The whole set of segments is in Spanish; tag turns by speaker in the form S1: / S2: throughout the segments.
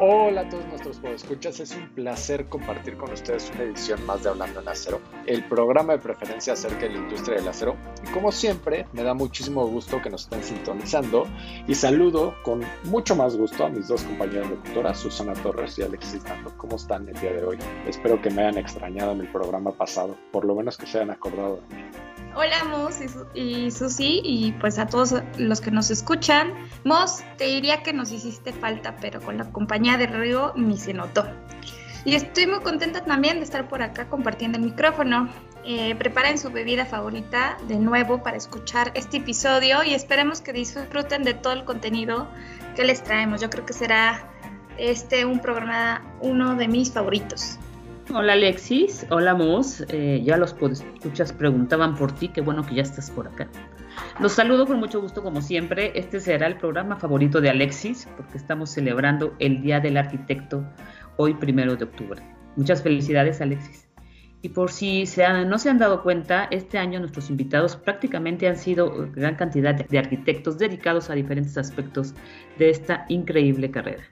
S1: Hola a todos nuestros escuchas, es un placer compartir con ustedes una edición más de Hablando en Acero, el programa de preferencia acerca de la industria del acero. Y como siempre, me da muchísimo gusto que nos estén sintonizando y saludo con mucho más gusto a mis dos compañeras locutoras, Susana Torres y Alexis Nando. ¿Cómo están el día de hoy? Espero que me hayan extrañado en el programa pasado, por lo menos que se hayan acordado de mí.
S2: Hola Mos y, Susi y pues a todos los que nos escuchan. Mos, te diría que nos hiciste falta, pero con la compañía de Río ni se notó. Y estoy muy contenta también de estar por acá compartiendo el micrófono. Eh, preparen su bebida favorita de nuevo para escuchar este episodio y esperemos que disfruten de todo el contenido que les traemos. Yo creo que será este un programa uno de mis favoritos.
S3: Hola Alexis, hola Mos, eh, ya los escuchas preguntaban por ti, qué bueno que ya estás por acá. Los saludo con mucho gusto como siempre, este será el programa favorito de Alexis porque estamos celebrando el Día del Arquitecto hoy primero de octubre. Muchas felicidades Alexis. Y por si se no se han dado cuenta, este año nuestros invitados prácticamente han sido gran cantidad de arquitectos dedicados a diferentes aspectos de esta increíble carrera.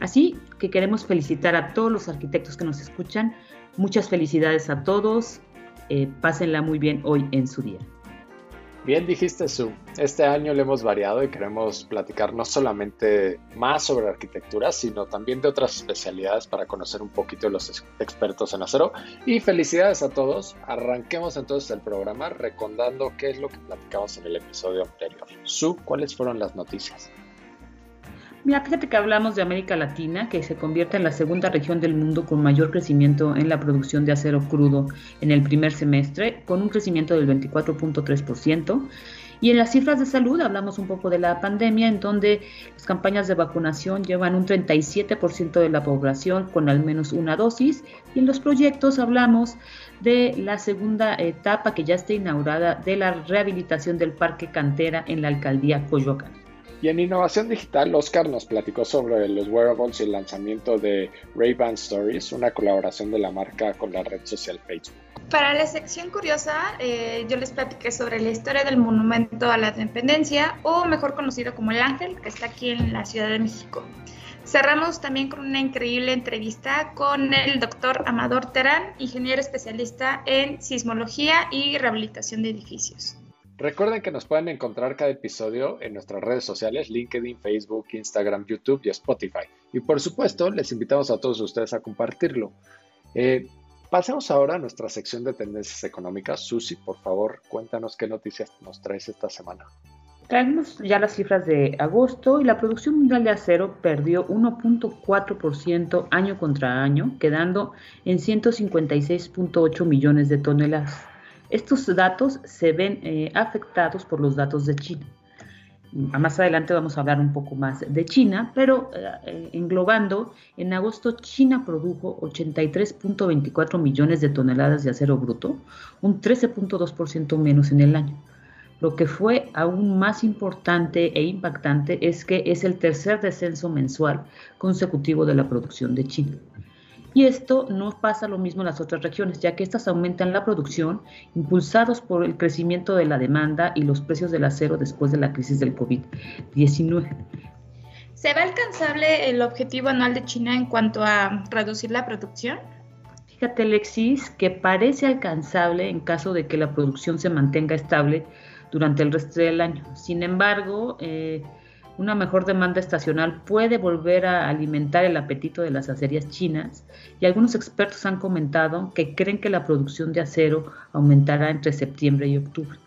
S3: Así que queremos felicitar a todos los arquitectos que nos escuchan. Muchas felicidades a todos. Eh, pásenla muy bien hoy en su día.
S1: Bien dijiste, Su. Este año le hemos variado y queremos platicar no solamente más sobre arquitectura, sino también de otras especialidades para conocer un poquito los expertos en acero. Y felicidades a todos. Arranquemos entonces el programa recordando qué es lo que platicamos en el episodio anterior. Su, ¿cuáles fueron las noticias?
S3: Mira, fíjate que hablamos de América Latina, que se convierte en la segunda región del mundo con mayor crecimiento en la producción de acero crudo en el primer semestre, con un crecimiento del 24.3%. Y en las cifras de salud hablamos un poco de la pandemia, en donde las campañas de vacunación llevan un 37% de la población con al menos una dosis. Y en los proyectos hablamos de la segunda etapa que ya está inaugurada de la rehabilitación del Parque Cantera en la alcaldía Coyoacán.
S1: Y en innovación digital, Oscar nos platicó sobre los wearables y el lanzamiento de Ray-Ban Stories, una colaboración de la marca con la red social Facebook.
S2: Para la sección curiosa, eh, yo les platiqué sobre la historia del monumento a la dependencia, o mejor conocido como el Ángel, que está aquí en la Ciudad de México. Cerramos también con una increíble entrevista con el doctor Amador Terán, ingeniero especialista en sismología y rehabilitación de edificios.
S1: Recuerden que nos pueden encontrar cada episodio en nuestras redes sociales, LinkedIn, Facebook, Instagram, YouTube y Spotify. Y por supuesto, les invitamos a todos ustedes a compartirlo. Eh, pasemos ahora a nuestra sección de tendencias económicas. Susi, por favor, cuéntanos qué noticias nos traes esta semana.
S3: Traemos ya las cifras de agosto y la producción mundial de acero perdió 1.4% año contra año, quedando en 156.8 millones de toneladas. Estos datos se ven eh, afectados por los datos de China. Más adelante vamos a hablar un poco más de China, pero eh, eh, englobando, en agosto China produjo 83.24 millones de toneladas de acero bruto, un 13.2% menos en el año. Lo que fue aún más importante e impactante es que es el tercer descenso mensual consecutivo de la producción de China. Y esto no pasa lo mismo en las otras regiones, ya que estas aumentan la producción, impulsados por el crecimiento de la demanda y los precios del acero después de la crisis del COVID-19.
S2: ¿Se va alcanzable el objetivo anual de China en cuanto a reducir la producción?
S3: Fíjate, Alexis, que parece alcanzable en caso de que la producción se mantenga estable durante el resto del año. Sin embargo, eh, una mejor demanda estacional puede volver a alimentar el apetito de las acerías chinas y algunos expertos han comentado que creen que la producción de acero aumentará entre septiembre y octubre.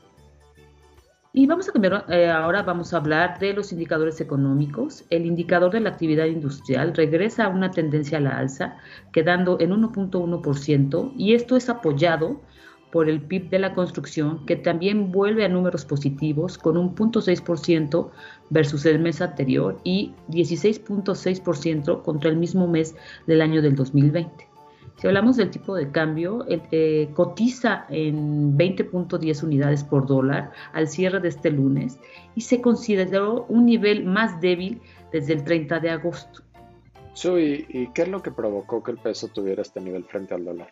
S3: Y vamos a eh, ahora vamos a hablar de los indicadores económicos. El indicador de la actividad industrial regresa a una tendencia a la alza, quedando en 1.1%, y esto es apoyado por el PIB de la construcción, que también vuelve a números positivos con un 0.6% versus el mes anterior y 16.6% contra el mismo mes del año del 2020. Si hablamos del tipo de cambio, eh, cotiza en 20.10 unidades por dólar al cierre de este lunes y se consideró un nivel más débil desde el 30 de agosto.
S1: ¿y qué es lo que provocó que el peso tuviera este nivel frente al dólar?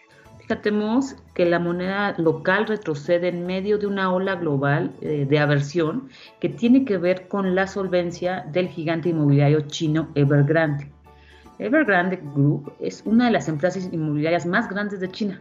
S3: Constatemos que la moneda local retrocede en medio de una ola global eh, de aversión que tiene que ver con la solvencia del gigante inmobiliario chino Evergrande. Evergrande Group es una de las empresas inmobiliarias más grandes de China.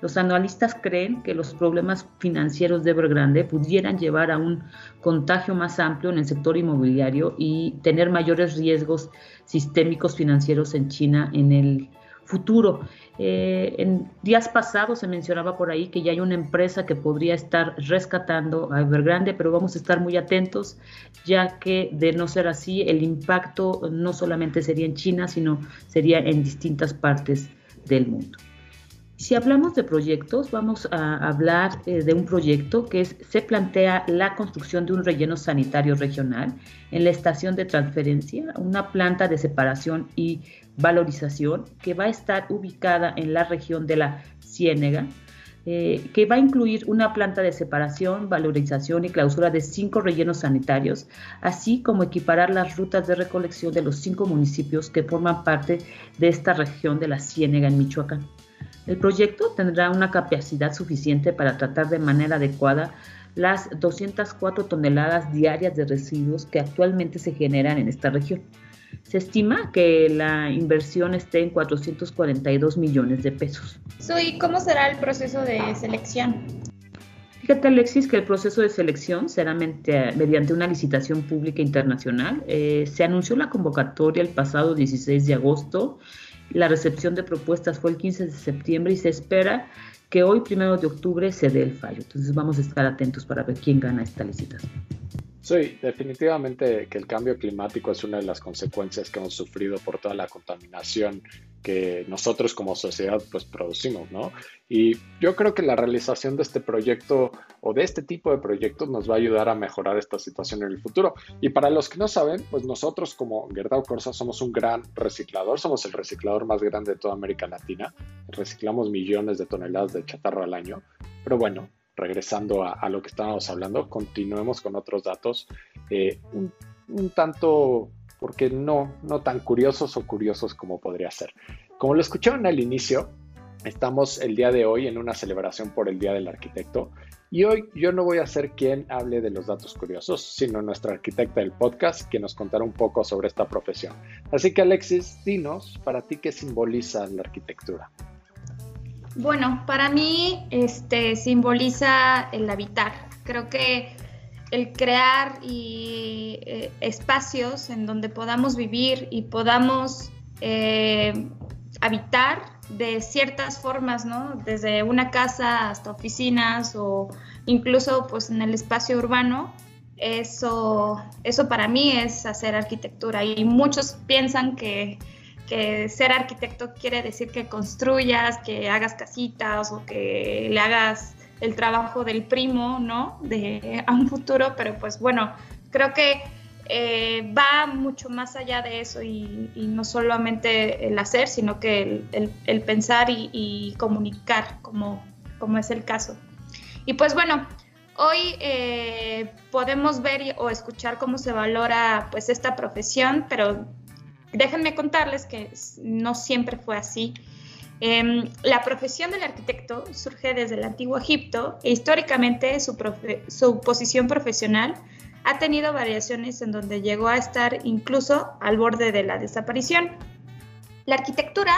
S3: Los analistas creen que los problemas financieros de Evergrande pudieran llevar a un contagio más amplio en el sector inmobiliario y tener mayores riesgos sistémicos financieros en China en el futuro. Eh, en días pasados se mencionaba por ahí que ya hay una empresa que podría estar rescatando a Evergrande, pero vamos a estar muy atentos, ya que de no ser así, el impacto no solamente sería en China, sino sería en distintas partes del mundo. Si hablamos de proyectos, vamos a hablar eh, de un proyecto que se plantea la construcción de un relleno sanitario regional en la estación de transferencia, una planta de separación y valorización que va a estar ubicada en la región de la Ciénega, eh, que va a incluir una planta de separación, valorización y clausura de cinco rellenos sanitarios, así como equiparar las rutas de recolección de los cinco municipios que forman parte de esta región de la Ciénega en Michoacán. El proyecto tendrá una capacidad suficiente para tratar de manera adecuada las 204 toneladas diarias de residuos que actualmente se generan en esta región. Se estima que la inversión esté en 442 millones de pesos.
S2: ¿Y cómo será el proceso de selección?
S3: Fíjate, Alexis, que el proceso de selección será mediante una licitación pública internacional. Eh, se anunció la convocatoria el pasado 16 de agosto la recepción de propuestas fue el 15 de septiembre y se espera que hoy, primero de octubre, se dé el fallo. Entonces vamos a estar atentos para ver quién gana esta licitación.
S1: Sí, definitivamente que el cambio climático es una de las consecuencias que hemos sufrido por toda la contaminación que nosotros como sociedad pues producimos, ¿no? Y yo creo que la realización de este proyecto o de este tipo de proyectos nos va a ayudar a mejorar esta situación en el futuro. Y para los que no saben, pues nosotros como Gerdau Corsa somos un gran reciclador, somos el reciclador más grande de toda América Latina, reciclamos millones de toneladas de chatarra al año, pero bueno, regresando a, lo que estábamos hablando, continuemos con otros datos eh, un, tanto, porque no, no tan curiosos o curiosos como podría ser. Como lo escucharon al inicio, estamos el día de hoy en una celebración por el Día del Arquitecto y hoy yo no voy a ser quien hable de los datos curiosos, sino nuestra arquitecta del podcast, que nos contará un poco sobre esta profesión. Así que Alexis, dinos, para ti, ¿qué simboliza la arquitectura?
S2: Bueno, para mí este, simboliza el habitar. Creo que el crear eh, espacios en donde podamos vivir y podamos eh, habitar de ciertas formas, ¿no? Desde una casa hasta oficinas o incluso pues en el espacio urbano, eso, eso para mí es hacer arquitectura y muchos piensan que que ser arquitecto quiere decir que construyas, que hagas casitas o que le hagas el trabajo del primo, ¿no? A un futuro, pero pues bueno, creo que eh, va mucho más allá de eso y, no solamente el hacer, sino que el, pensar y, comunicar, como, como es el caso. Y pues bueno, hoy eh, podemos ver o escuchar cómo se valora pues esta profesión, pero Déjenme contarles que no siempre fue así. Em, la profesión del arquitecto surge desde el antiguo Egipto e históricamente su, posición profesional ha tenido variaciones en donde llegó a estar incluso al borde de la desaparición. La arquitectura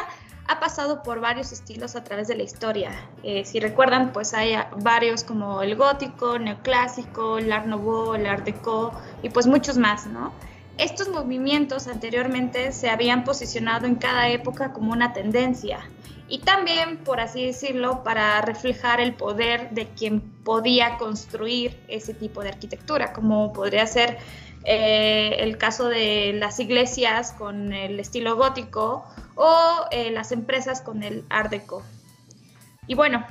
S2: ha pasado por varios estilos a través de la historia. Eh, si recuerdan, pues hay varios como el gótico, neoclásico, el art nouveau, el art déco y pues muchos más, ¿no? Estos movimientos anteriormente se habían posicionado en cada época como una tendencia y también, por así decirlo, para reflejar el poder de quien podía construir ese tipo de arquitectura, como podría ser eh, el caso de las iglesias con el estilo gótico o eh, las empresas con el art deco. Y bueno,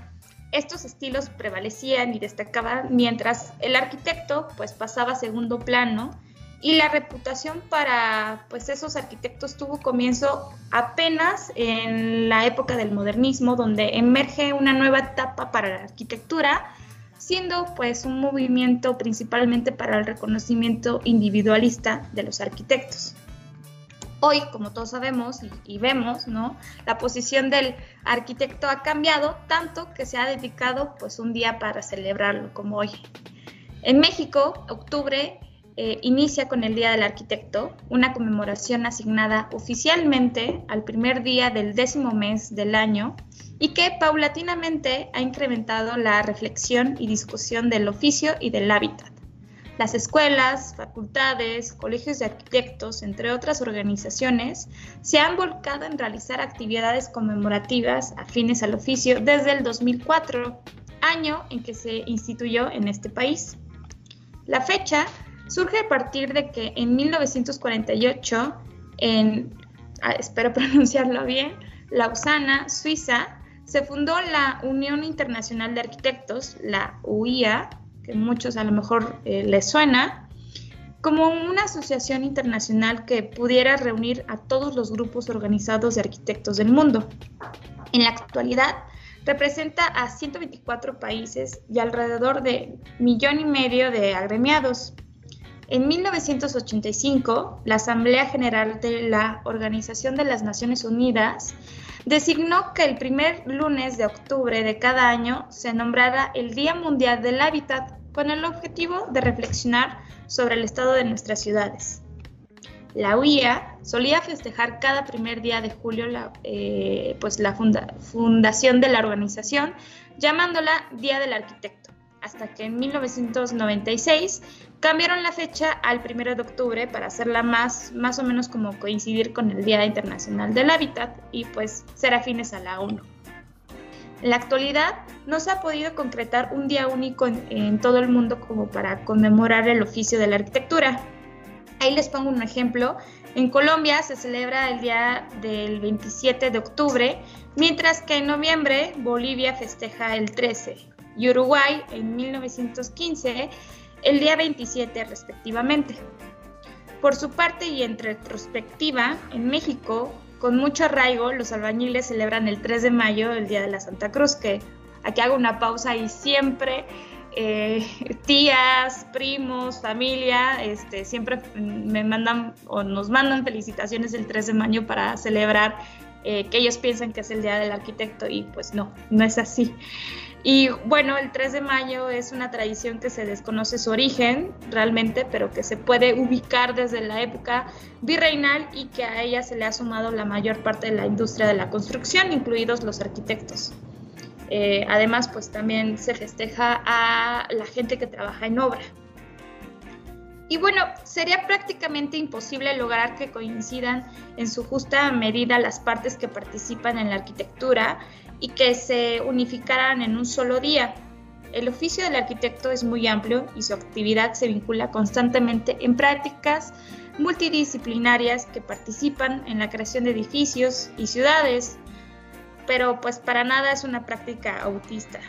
S2: estos estilos prevalecían y destacaban mientras el arquitecto pues pasaba a segundo plano y la reputación para pues esos arquitectos tuvo comienzo apenas en la época del modernismo donde emerge una nueva etapa para la arquitectura siendo pues un movimiento principalmente para el reconocimiento individualista de los arquitectos. Hoy, como todos sabemos y, vemos, ¿no? La posición del arquitecto ha cambiado tanto que se ha dedicado pues un día para celebrarlo como hoy. En México, octubre eh, inicia con el Día del Arquitecto, una conmemoración asignada oficialmente al primer día del décimo mes del año y que paulatinamente ha incrementado la reflexión y discusión del oficio y del hábitat. Las escuelas, facultades, colegios de arquitectos, entre otras organizaciones, se han volcado en realizar actividades conmemorativas afines al oficio desde el 2004, año en que se instituyó en este país. La fecha surge a partir de que en 1948, en, ah, espero pronunciarlo bien, Lausana, Suiza, se fundó la Unión Internacional de Arquitectos, la UIA, que muchos a lo mejor eh, les suena, como una asociación internacional que pudiera reunir a todos los grupos organizados de arquitectos del mundo. En la actualidad, representa a 124 países y alrededor de millón y medio de agremiados. En 1985, la Asamblea General de la Organización de las Naciones Unidas designó que el primer lunes de octubre de cada año se nombrara el Día Mundial del Hábitat con el objetivo de reflexionar sobre el estado de nuestras ciudades. La UIA solía festejar cada primer día de julio la, eh, pues fundación de la organización, llamándola Día del Arquitecto, hasta que en 1996 cambiaron la fecha al 1 de octubre para hacerla más, más o menos como coincidir con el Día Internacional del Hábitat y pues ser afines a la ONU. En la actualidad no se ha podido concretar un día único en, todo el mundo como para conmemorar el oficio de la arquitectura. Ahí les pongo un ejemplo. En Colombia se celebra el día del 27 de octubre, mientras que en noviembre Bolivia festeja el 13 y Uruguay en 1915 el día 27 respectivamente. Por su parte y en retrospectiva, en México con mucho arraigo, los albañiles celebran el 3 de mayo, el Día de la Santa Cruz, que aquí hago una pausa y siempre eh, tías, primos, familia, este, siempre me mandan o nos mandan felicitaciones el 3 de mayo para celebrar eh, que ellos piensan que es el Día del Arquitecto y pues no, no es así. Y bueno, el 3 de mayo es una tradición que se desconoce su origen realmente, pero que se puede ubicar desde la época virreinal y que a ella se le ha sumado la mayor parte de la industria de la construcción, incluidos los arquitectos. Eh, además, pues también se festeja a la gente que trabaja en obra. Y bueno, sería prácticamente imposible lograr que coincidan en su justa medida las partes que participan en la arquitectura y que se unificaran en un solo día. El oficio del arquitecto es muy amplio y su actividad se vincula constantemente en prácticas multidisciplinarias que participan en la creación de edificios y ciudades, pero pues para nada es una práctica autista.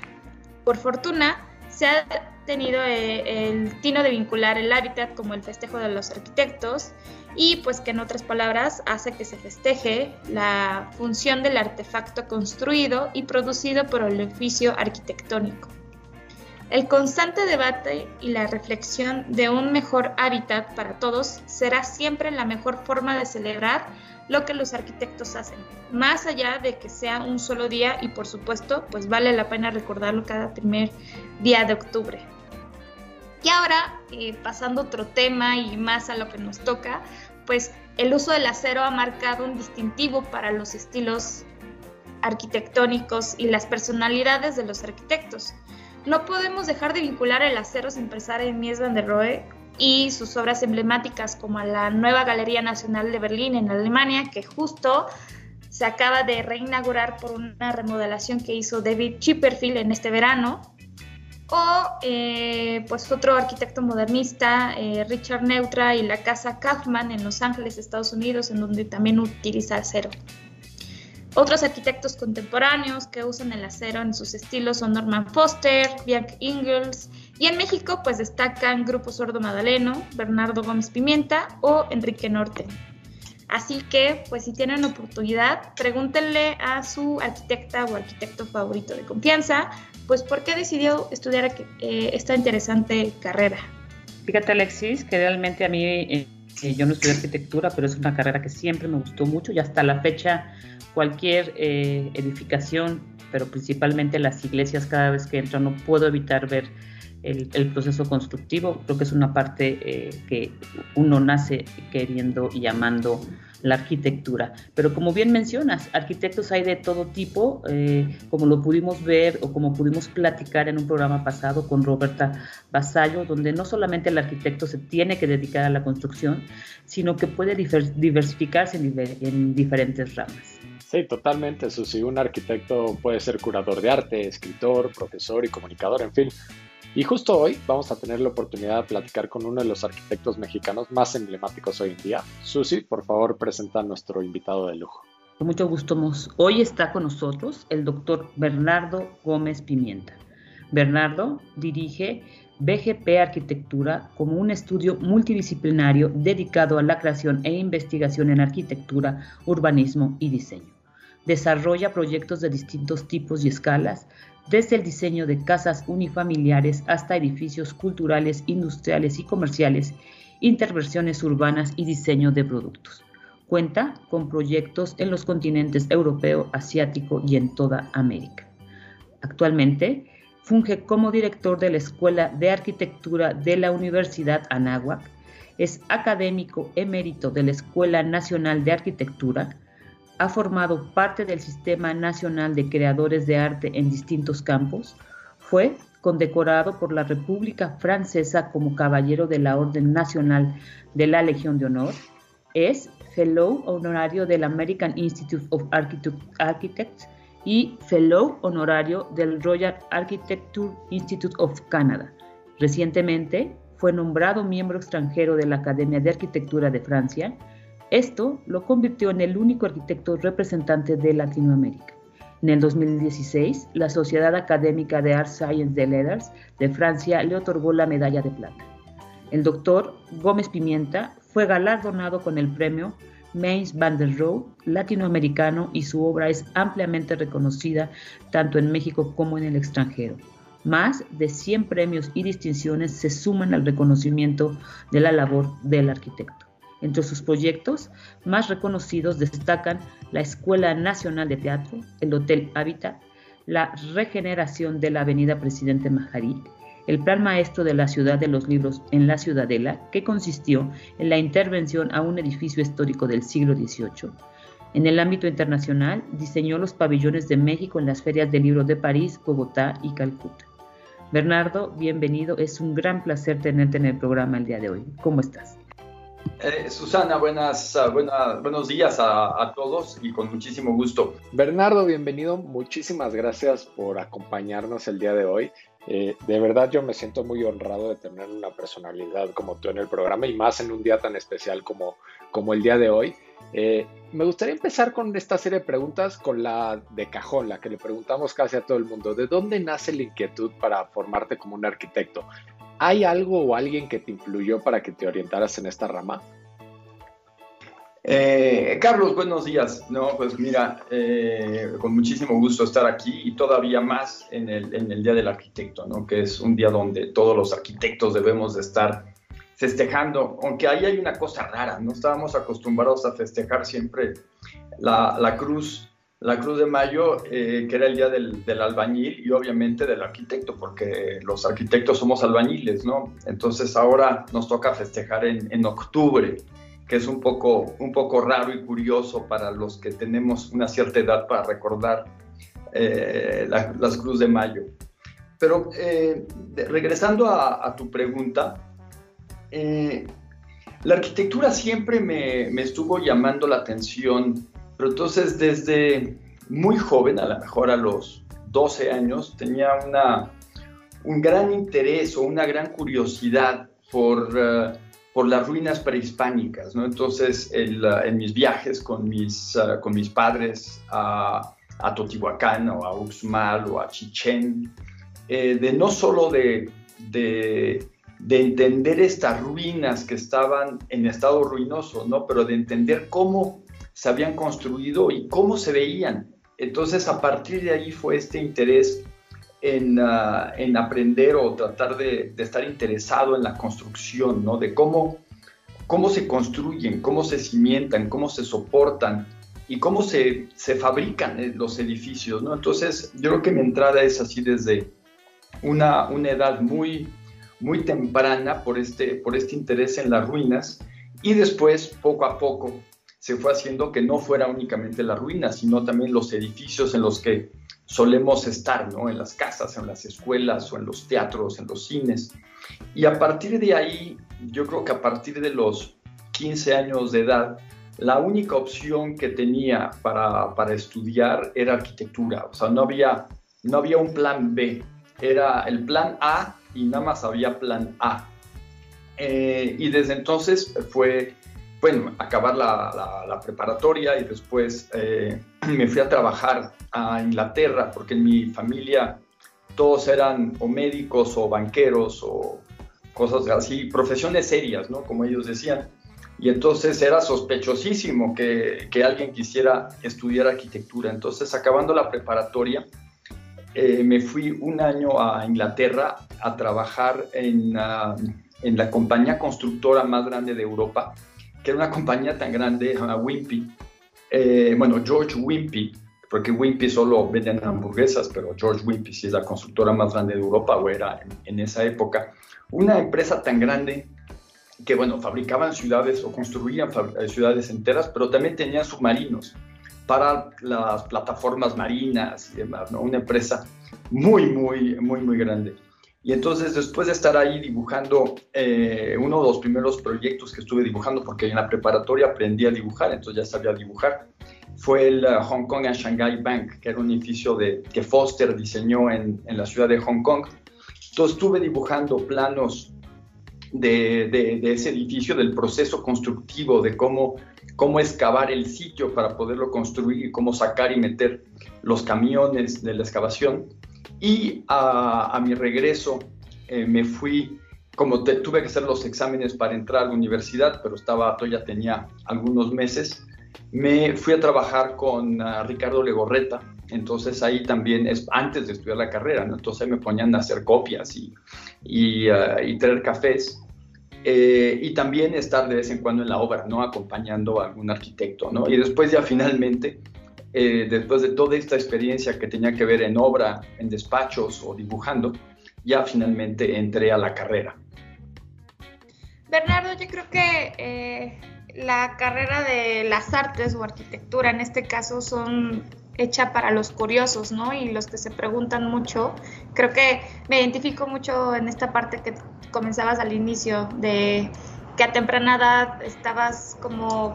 S2: Por fortuna, se ha tenido eh, el tino de vincular el hábitat como el festejo de los arquitectos y pues que en otras palabras hace que se festeje la función del artefacto construido y producido por el oficio arquitectónico. El constante debate y la reflexión de un mejor hábitat para todos será siempre la mejor forma de celebrar lo que los arquitectos hacen, más allá de que sea un solo día y por supuesto pues vale la pena recordarlo cada primer día de octubre. Y ahora, eh, pasando otro tema y más a lo que nos toca, pues el uso del acero ha marcado un distintivo para los estilos arquitectónicos y las personalidades de los arquitectos. No podemos dejar de vincular el acero sin pensar en Mies van der Rohe y sus obras emblemáticas como la nueva Galería Nacional de Berlín en Alemania, que justo se acaba de reinaugurar por una remodelación que hizo David Chipperfield en este verano, o eh, pues otro arquitecto modernista, eh, Richard Neutra, y la casa Kaufman en Los Ángeles, Estados Unidos, en donde también utiliza acero. Otros arquitectos contemporáneos que usan el acero en sus estilos son Norman Foster, Bianca Ingalls, y en México pues destacan Grupo Sordo Madaleno, Bernardo Gómez Pimienta o Enrique Norte. Así que, pues si tienen oportunidad, pregúntenle a su arquitecta o arquitecto favorito de confianza, pues por qué decidió estudiar eh, esta interesante carrera.
S3: Fíjate Alexis, que realmente a mí, eh, eh, yo no estudié arquitectura, pero es una carrera que siempre me gustó mucho y hasta la fecha cualquier edificación, pero principalmente las iglesias cada vez que entro no puedo evitar ver el, proceso constructivo. Creo que es una parte eh, que uno nace queriendo y amando la arquitectura. Pero como bien mencionas, arquitectos hay de todo tipo, eh, como lo pudimos ver o como pudimos platicar en un programa pasado con Roberta Basallo, donde no solamente el arquitecto se tiene que dedicar a la construcción, sino que puede diversificarse en, diferentes ramas.
S1: Sí, totalmente, Susi. Un arquitecto puede ser curador de arte, escritor, profesor y comunicador, en fin. Y justo hoy vamos a tener la oportunidad de platicar con uno de los arquitectos mexicanos más emblemáticos hoy en día. Susi, por favor, presenta a nuestro invitado de lujo.
S3: Con mucho gusto. Hoy está con nosotros el doctor Bernardo Gómez Pimienta. Bernardo dirige BGP Arquitectura como un estudio multidisciplinario dedicado a la creación e investigación en arquitectura, urbanismo y diseño. Desarrolla proyectos de distintos tipos y escalas, desde el diseño de casas unifamiliares hasta edificios culturales, industriales y comerciales, intervenciones urbanas y diseño de productos. Cuenta con proyectos en los continentes europeo, asiático y en toda América. Actualmente funge como director de la Escuela de Arquitectura de la Universidad Anáhuac, es académico emérito de la Escuela Nacional de Arquitectura, ha formado parte del Sistema Nacional de Creadores de Arte en distintos campos, fue condecorado por la República Francesa como Caballero de la Orden Nacional de la Legión de Honor, es Fellow honorario del American Institute of Architects y Fellow honorario del Royal Architecture Institute of Canada. Recientemente fue nombrado miembro extranjero de la Academia de Arquitectura de Francia esto lo convirtió en el único arquitecto representante de Latinoamérica. En el 2016, la Sociedad Académica de Arts Science de Letters de Francia le otorgó la medalla de plata. El doctor Gómez Pimienta fue galardonado con el premio Mainz van der Rohe latinoamericano y su obra es ampliamente reconocida tanto en México como en el extranjero. Más de 100 premios y distinciones se suman al reconocimiento de la labor del arquitecto. Entre sus proyectos más reconocidos destacan la Escuela Nacional de Teatro, el Hotel Hábitat, la regeneración de la Avenida Presidente Majarí, el Plan Maestro de la Ciudad de los Libros en la Ciudadela, que consistió en la intervención a un edificio histórico del siglo XVIII. En el ámbito internacional, diseñó los pabellones de México en las ferias del libro de París, Bogotá y Calcuta. Bernardo, bienvenido. Es un gran placer tenerte en el programa el día de hoy. ¿Cómo estás?
S4: Eh, Susana, buenas, ah, buenos días a, todos y con muchísimo gusto.
S1: Bernardo, bienvenido. Muchísimas gracias por acompañarnos el día de hoy. Eh, de verdad yo me siento muy honrado de tener una personalidad como tú en el programa y más en un día tan especial como, como el día de hoy. Eh, me gustaría empezar con esta serie de preguntas con la de cajón, la que le preguntamos casi a todo el mundo. ¿De dónde nace la inquietud para formarte como un arquitecto? ¿Hay algo o alguien que te influyó para que te orientaras en esta rama?
S4: Eh, Carlos, buenos días. No, pues mira, eh, con muchísimo gusto estar aquí y todavía más en el, Día del Arquitecto, ¿no? que es un día donde todos los arquitectos debemos de estar festejando, aunque ahí hay una cosa rara, no estábamos acostumbrados a festejar siempre la cruz la Cruz de Mayo, eh, que era el día del, albañil y obviamente del arquitecto, porque los arquitectos somos albañiles, ¿no? Entonces ahora nos toca festejar en, octubre, que es un poco, un poco raro y curioso para los que tenemos una cierta edad para recordar eh, las Cruz de Mayo. Pero eh, regresando a, tu pregunta, la arquitectura siempre me estuvo llamando la atención pero entonces desde muy joven, a lo mejor a los 12 años, tenía una, un gran interés o una gran curiosidad por, eh, por las ruinas prehispánicas. ¿no? Entonces, uh, en mis viajes con mis, uh, con mis padres a, a, Totihuacán o a Uxmal o a Chichén, eh, de no solo de, de, de, entender estas ruinas que estaban en estado ruinoso, ¿no? pero de entender cómo se habían construido y cómo se veían. Entonces, a partir de ahí fue este interés en, ah, en aprender o tratar de, estar interesado en la construcción, ¿no? De cómo, cómo se construyen, cómo se cimientan, cómo se soportan y cómo se, se fabrican eh, los edificios, ¿no? Entonces, yo creo que mi entrada es así desde, una, una edad muy, muy temprana por este, por este interés en las ruinas y después, poco a poco, se fue haciendo que no fuera únicamente las ruinas, sino también los edificios en los que solemos estar, ¿no? En las casas, en las escuelas o en los teatros, en los cines. Y a partir de ahí, yo creo que a partir de los 15 años de edad, la única opción que tenía para, para estudiar era arquitectura. O sea, no había, no había un plan B. Era el plan A y nada más había plan A. Eh, y desde entonces fue, bueno, acabar la, la, preparatoria y después eh, me fui a trabajar a Inglaterra porque en mi familia todos eran o médicos o banqueros o cosas así, profesiones serias, ¿no? Como ellos decían. Y entonces era sospechosísimo que, que alguien quisiera estudiar arquitectura. Entonces, acabando la preparatoria, eh, me fui un año a Inglaterra a trabajar en, ah, en, la compañía constructora más grande de Europa, que era una compañía tan grande, Wimpy. Eh, bueno, George Wimpy, porque Wimpy solo venden hamburguesas, pero George Wimpy sí es la constructora más grande de Europa, o era en, esa época. Una empresa tan grande que, bueno, fabricaban ciudades o construían eh, ciudades enteras, pero también tenían submarinos para las plataformas marinas y demás. Una empresa muy, muy, muy, muy grande. Y entonces, después de estar ahí dibujando, eh, uno de los primeros proyectos que estuve dibujando, porque en la preparatoria aprendí a dibujar, entonces ya sabía dibujar, fue el uh, Hong Kong and Shanghai Bank, que era un edificio de, que Foster diseñó en, en la ciudad de Hong Kong. Entonces, estuve dibujando planos de, ese edificio, del proceso constructivo, de cómo, cómo excavar el sitio para poderlo construir, cómo sacar y meter los camiones de la excavación. Y a, mi regreso eh, me fui, como tuve que hacer los exámenes para entrar a la universidad, pero estaba, todavía tenía algunos meses, me fui a trabajar con ah, Ricardo Legorreta, entonces ahí también es antes de estudiar la carrera, ¿no? Entonces ahí me ponían a hacer copias y, y, ah, y traer cafés. Eh, y también estar de vez en cuando en la obra, ¿no? Acompañando a algún arquitecto, ¿no? Y después ya finalmente, eh, después de toda esta experiencia que tenía que ver en obra, en despachos o dibujando, ya finalmente entré a la carrera.
S2: Bernardo, yo creo que eh, la carrera de las artes o arquitectura en este caso son hecha para los curiosos, ¿no? Y los que se preguntan mucho. Creo que me identifico mucho en esta parte que comenzabas al inicio, de que a temprana edad estabas como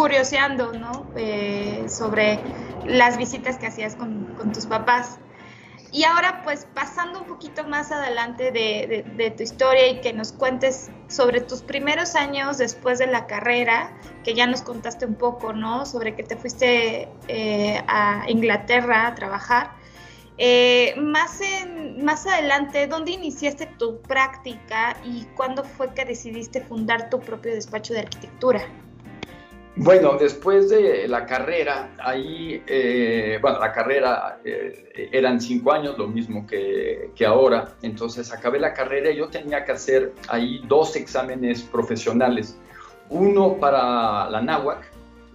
S2: curioseando, ¿no? Eh, sobre las visitas que hacías con, tus papás. Y ahora, pues pasando un poquito más adelante de, tu historia y que nos cuentes sobre tus primeros años después de la carrera, que ya nos contaste un poco, ¿no? Sobre que te fuiste eh, a Inglaterra a trabajar. Eh, más, más adelante, ¿dónde iniciaste tu práctica y cuándo fue que decidiste fundar tu propio despacho de arquitectura?
S4: Bueno, después de la carrera, ahí, eh, bueno, la carrera eh, eran cinco años, lo mismo que, que, ahora, entonces acabé la carrera y yo tenía que hacer ahí dos exámenes profesionales, uno para la NAWAC,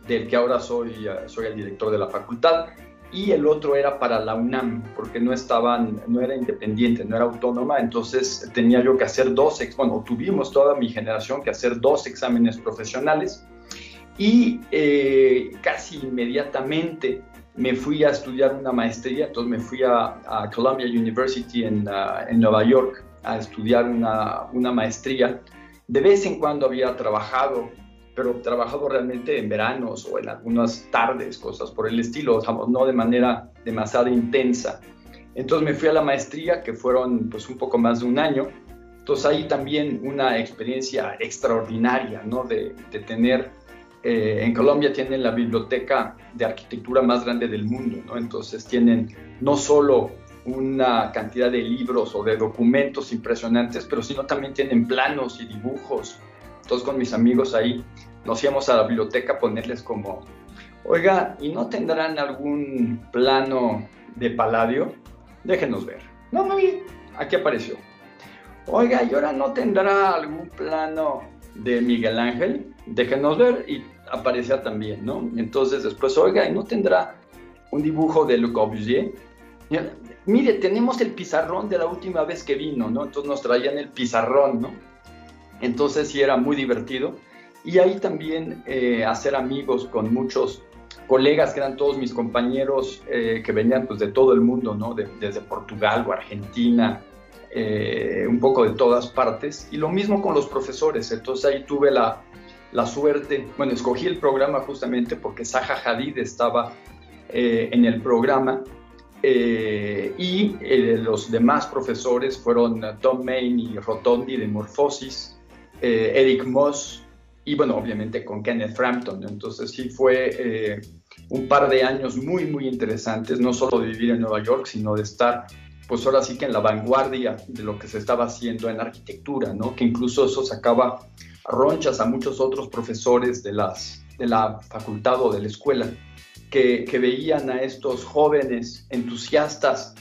S4: del que ahora soy, soy el director de la facultad, y el otro era para la UNAM, porque no estaban, no era independiente, no era autónoma, entonces tenía yo que hacer dos, bueno, tuvimos toda mi generación que hacer dos exámenes profesionales, y eh, casi inmediatamente me fui a estudiar una maestría, entonces me fui a, Columbia University en, uh, en, Nueva York a estudiar una, una, maestría. De vez en cuando había trabajado, pero trabajado realmente en veranos o en algunas tardes, cosas por el estilo, no de manera demasiado intensa. Entonces me fui a la maestría, que fueron pues un poco más de un año. Entonces ahí también una experiencia extraordinaria, ¿no? De, de tener eh, en Colombia tienen la biblioteca de arquitectura más grande del mundo, ¿no? Entonces tienen no solo una cantidad de libros o de documentos impresionantes, pero sino también tienen planos y dibujos. Entonces con mis amigos ahí nos íbamos a la biblioteca a ponerles como, oiga, ¿y no tendrán algún plano de Palladio? Déjenos ver. No, no aquí apareció. Oiga, ¿y ahora no tendrá algún plano de Miguel Ángel? Déjenos ver. Y aparecía también, ¿no? Entonces después, oiga, ¿y no tendrá un dibujo de Le Corbusier? Mire, tenemos el pizarrón de la última vez que vino, ¿no? Entonces nos traían el pizarrón, ¿no? Entonces sí era muy divertido. Y ahí también eh, hacer amigos con muchos colegas que eran todos mis compañeros eh, que venían pues, de todo el mundo, ¿no? desde Portugal o Argentina, eh, un poco de todas partes. Y lo mismo con los profesores. Entonces ahí tuve la, la suerte, bueno, escogí el programa justamente porque Zaha Hadid estaba en el programa y los demás profesores fueron Tom Main y Rotondi de Morphosis, Eric Moss, y bueno, obviamente con Kenneth Frampton. Entonces sí fue eh, un par de años muy, muy interesantes, no solo de vivir en Nueva York, sino de estar, pues ahora sí que en la vanguardia de lo que se estaba haciendo en arquitectura, ¿no? Que incluso eso sacaba ronchas a muchos otros profesores de, las, de la facultad o de la escuela, que, veían a estos jóvenes entusiastas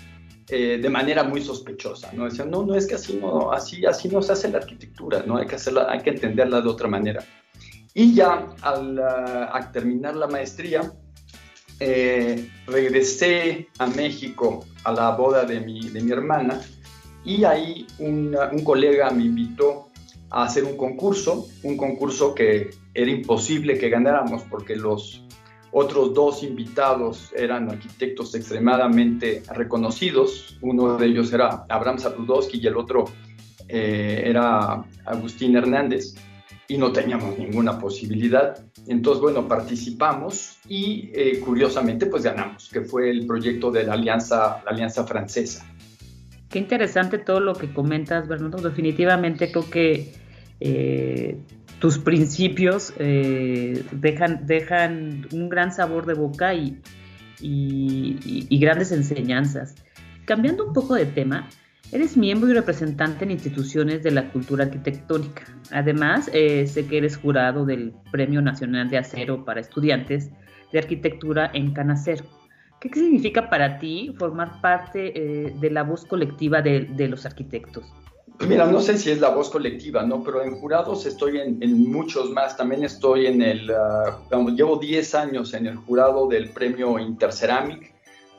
S4: eh, de manera muy sospechosa, ¿no? Decían, no, no es que así no, así, así no se hace la arquitectura, ¿no? Hay que, hacerla, hay que entenderla de otra manera. Y ya al, terminar la maestría, eh, regresé a México a la boda de mi, de mi hermana y ahí un colega me invitó hacer un concurso, un concurso que era imposible que ganáramos porque los otros dos invitados eran arquitectos extremadamente reconocidos. Uno de ellos era Abraham Sabludowski y el otro eh, era Agustín Hernández. Y no teníamos ninguna posibilidad. Entonces, bueno, participamos y eh, curiosamente pues ganamos, que fue el proyecto de la Alianza, la Alianza Francesa.
S3: Qué interesante todo lo que comentas, Bernardo. Definitivamente creo que eh, tus principios eh, dejan, un gran sabor de boca y, grandes enseñanzas. Cambiando un poco de tema, eres miembro y representante en instituciones de la cultura arquitectónica. Además, eh, sé que eres jurado del Premio Nacional de Acero para Estudiantes de Arquitectura en Canacero. ¿Qué significa para ti formar parte eh, de la voz colectiva de los arquitectos?
S4: Mira, no sé si es la voz colectiva, ¿no? Pero en jurados estoy en, muchos más. También estoy en el, uh, llevo 10 años en el jurado del premio Interceramic.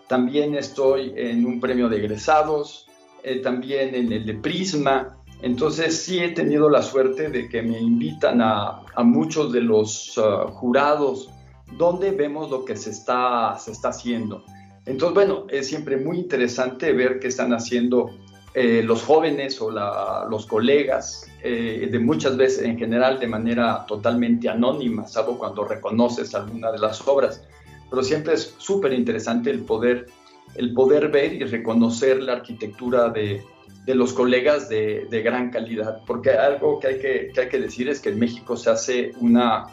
S4: También estoy en un premio de egresados, eh, también en el de Prisma. Entonces sí he tenido la suerte de que me invitan a, muchos de los uh, jurados donde vemos lo que se está, se está haciendo. Entonces, bueno, es siempre muy interesante ver qué están haciendo eh, los jóvenes o los colegas, eh, de muchas veces en general de manera totalmente anónima, salvo cuando reconoces alguna de las obras. Pero siempre es súper interesante el poder, el poder ver y reconocer la arquitectura de, de los colegas de, de, gran calidad, porque algo que hay que, que, hay que decir es que en México se hace una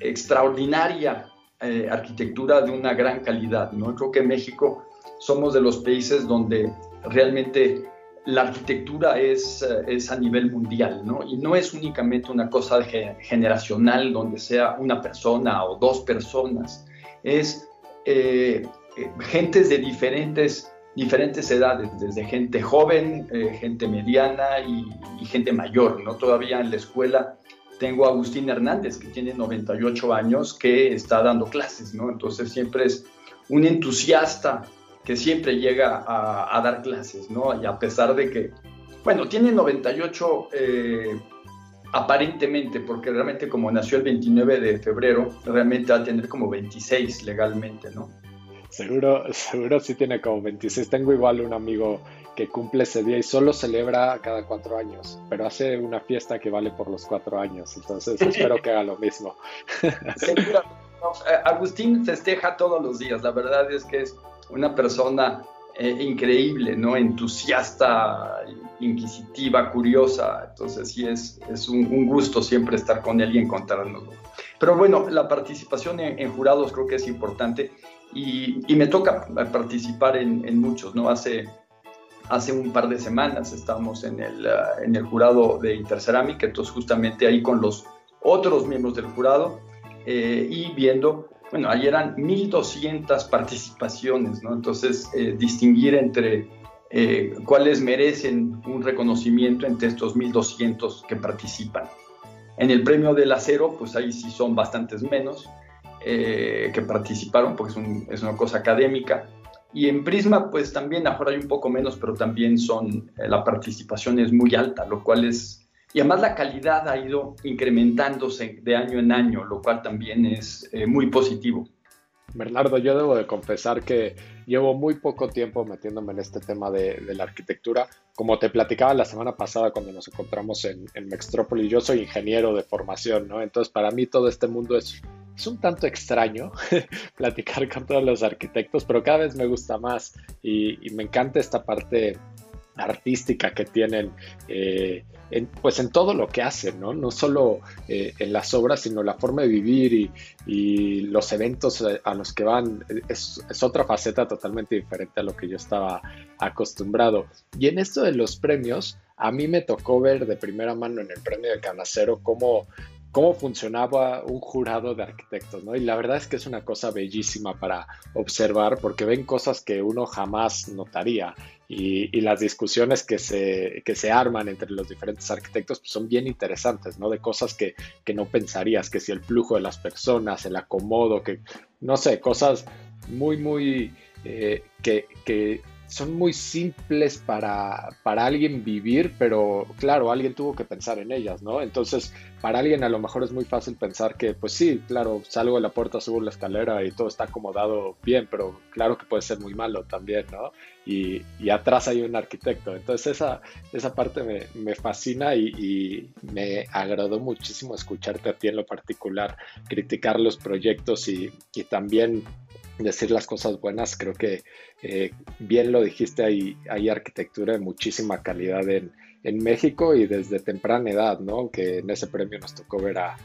S4: extraordinaria eh, arquitectura de una gran calidad. ¿no? Creo que en México somos de los países donde realmente la arquitectura es, eh, es, a nivel mundial, ¿no? Y no es únicamente una cosa generacional donde sea una persona o dos personas, es eh, eh, gentes de diferentes, diferentes edades, desde gente joven, gente mediana y, y, gente mayor, ¿no? Todavía en la escuela tengo a Agustín Hernández, que tiene 98 años, que está dando clases, ¿no? Entonces siempre es un entusiasta que siempre llega a, dar clases, ¿no? Y a pesar de que, bueno, tiene 98 eh, aparentemente, porque realmente como nació el 29 de febrero, realmente va a tener como 26 legalmente, ¿no?
S1: Seguro, seguro sí tiene como 26. Tengo igual un amigo que cumple ese día y solo celebra cada cuatro años, pero hace una fiesta que vale por los cuatro años, entonces espero que haga lo mismo.
S4: Seguro. Agustín festeja todos los días, la verdad es que es una persona eh, increíble, ¿no? Entusiasta, inquisitiva, curiosa. Entonces sí es, es un, gusto siempre estar con él y encontrarnos. Pero bueno, la participación en, jurados creo que es importante y, y me toca participar en, en, muchos, ¿no? Hace, hace un par de semanas estamos en el, uh, en el jurado de Intercerámica, entonces justamente ahí con los otros miembros del jurado eh, y viendo bueno, ahí eran 1.200 participaciones, ¿no? Entonces, eh, distinguir entre eh, cuáles merecen un reconocimiento entre estos 1.200 que participan. En el premio del acero, pues ahí sí son bastantes menos eh, que participaron, porque es, una cosa académica. Y en Prisma, pues también, ahora hay un poco menos, pero también son, eh, la participación es muy alta, lo cual es, y además la calidad ha ido incrementándose de año en año, lo cual también es eh, muy positivo.
S1: Bernardo, yo debo de confesar que llevo muy poco tiempo metiéndome en este tema de, la arquitectura. Como te platicaba la semana pasada cuando nos encontramos en, en Mextrópolis, yo soy ingeniero de formación, ¿no? Entonces para mí todo este mundo es, es un tanto extraño platicar con todos los arquitectos, pero cada vez me gusta más y, y me encanta esta parte artística que tienen, eh, en, pues en todo lo que hacen, ¿no? No solo eh, en las obras, sino la forma de vivir y, los eventos eh, a los que van, es, es, otra faceta totalmente diferente a lo que yo estaba acostumbrado. Y en esto de los premios, a mí me tocó ver de primera mano en el premio de Canacero cómo cómo funcionaba un jurado de arquitectos, ¿no? Y la verdad es que es una cosa bellísima para observar porque ven cosas que uno jamás notaría y, las discusiones que se, que se arman entre los diferentes arquitectos pues, son bien interesantes, ¿no? De cosas que, que no pensarías, que si el flujo de las personas, el acomodo, que no sé, cosas muy, muy... Eh, que, que son muy simples para, para alguien vivir, pero claro, alguien tuvo que pensar en ellas, ¿no? Entonces, para alguien a lo mejor es muy fácil pensar que, pues sí, claro, salgo de la puerta, subo la escalera y todo está acomodado bien, pero claro que puede ser muy malo también, ¿no? Y, atrás hay un arquitecto. Entonces, esa, esa parte me, me fascina y, me agradó muchísimo escucharte a ti en lo particular, criticar los proyectos y, y también decir las cosas buenas. Creo que eh, bien lo dijiste, hay, hay arquitectura de muchísima calidad en, México y desde temprana edad, ¿no? Que en ese premio nos tocó ver a,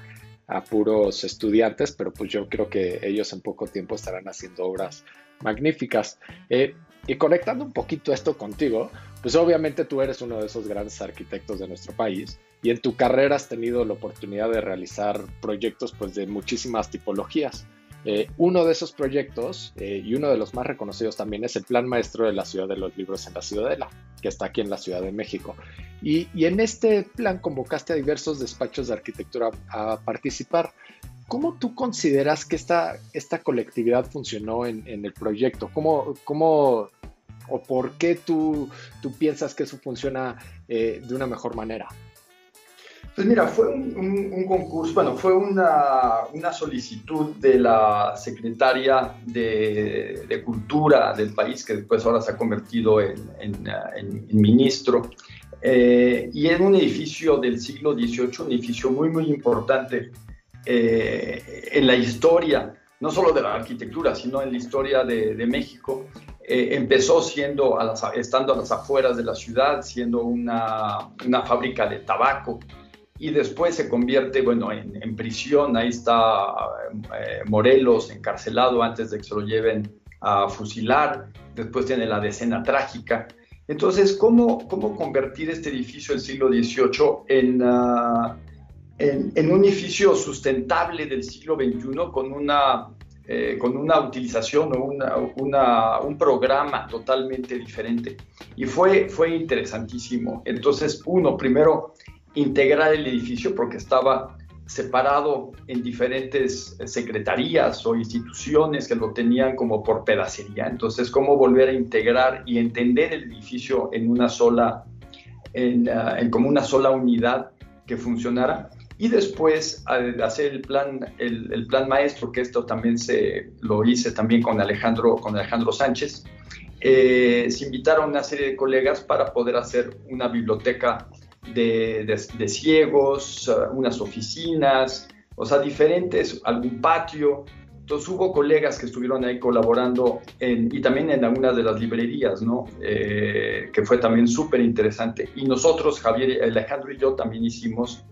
S1: puros estudiantes, pero pues yo creo que ellos en poco tiempo estarán haciendo obras magníficas. Eh, y conectando un poquito esto contigo, pues obviamente tú eres uno de esos grandes arquitectos de nuestro país y en tu carrera has tenido la oportunidad de realizar proyectos pues de muchísimas tipologías. Eh, uno de esos proyectos eh, y uno de los más reconocidos también es el Plan Maestro de la Ciudad de los Libros en la Ciudadela, que está aquí en la Ciudad de México. Y, en este plan convocaste a diversos despachos de arquitectura a participar. ¿Cómo tú consideras que esta, esta colectividad funcionó en, el proyecto? ¿Cómo, ¿Cómo, o por qué tú, tú piensas que eso funciona eh, de una mejor manera?
S4: Pues mira, fue un, concurso, bueno, fue una, una, solicitud de la secretaria de, Cultura del país, que después ahora se ha convertido en, en, ministro, eh, y en un edificio del siglo XVIII, un edificio muy, muy importante eh, en la historia, no solo de la arquitectura, sino en la historia de, de México. Eh, empezó siendo, estando a las afueras de la ciudad, siendo una, una fábrica de tabaco, y después se convierte, bueno, en, prisión, ahí está eh, Morelos encarcelado antes de que se lo lleven a fusilar, después tiene la decena trágica. Entonces, ¿cómo, cómo convertir este edificio del siglo XVIII ah, en, en, un edificio sustentable del siglo XXI con una, eh, con una utilización o una, una, un programa totalmente diferente? Y fue, fue interesantísimo. Entonces, uno, primero, integrar el edificio porque estaba separado en diferentes secretarías o instituciones que lo tenían como por pedacería. Entonces, cómo volver a integrar y entender el edificio en una sola, en, ah, como una sola unidad que funcionara. Y después hacer el plan, el, plan maestro, que esto también se lo hice también con Alejandro, con Alejandro Sánchez. Eh, se invitaron una serie de colegas para poder hacer una biblioteca de, ciegos, uh, unas oficinas, o sea, diferentes, algún patio. Entonces hubo colegas que estuvieron ahí colaborando y también en algunas de las librerías, ¿no? Eh, que fue también súper interesante. Y nosotros, Javier, Alejandro y yo también hicimos